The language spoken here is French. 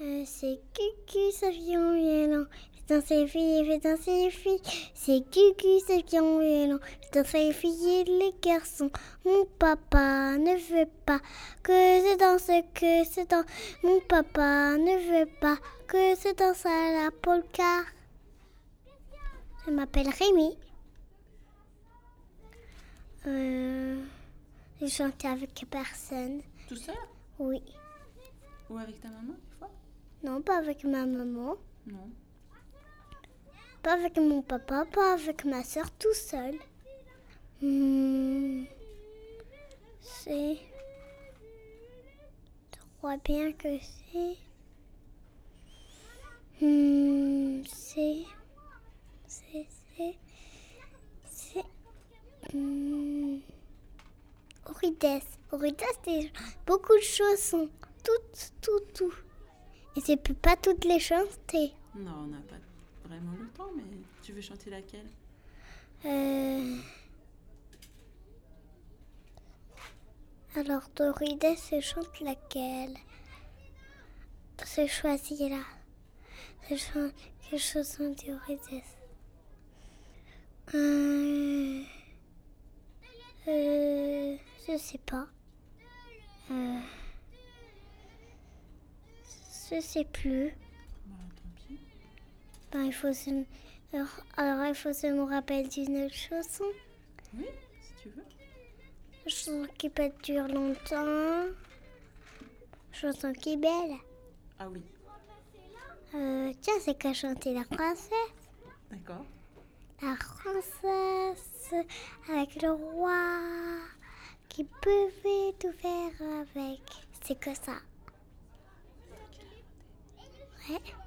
Euh, c'est Cucu, ce violon, violon. Fait danser les filles, fait danser les filles. C'est Cucu, ce violon, violon. Fait danser les filles et les garçons. Mon papa ne veut pas que je danse, que je danse. Mon papa ne veut pas que je danse à la polka. Je m'appelle Rémi. Euh, j'ai chanté avec personne. Tout seul? Oui. Ou avec ta maman, des fois? Non, pas avec ma maman. Non. Pas avec mon papa, pas avec ma soeur, tout seul. Hmm, c'est. Je crois bien que c'est. Hmm, c'est. C'est. C'est. C'est. Hmm, Aurides. Aurides, c'est beaucoup de chansons. Tout, tout, tout. Et c'est peux pas toutes les chanter. Non, on n'a pas vraiment le temps, mais tu veux chanter laquelle? Euh... Alors, Dorides, je chante laquelle? C'est choisi là. Je chante quelle chanson de Dorides euh... euh... Je sais pas. Euh... Je sais plus. Bah, tant pis. Ben, il faut se... alors, alors, il faut se me rappeler d'une autre chanson. Oui, si tu veux. Chanson qui peut durer longtemps. Chanson qui est belle. Ah oui, Euh, tiens, c'est qu'à chanter la princesse. d'accord. La princesse avec le roi qui pouvait tout faire avec. C'est que ça. え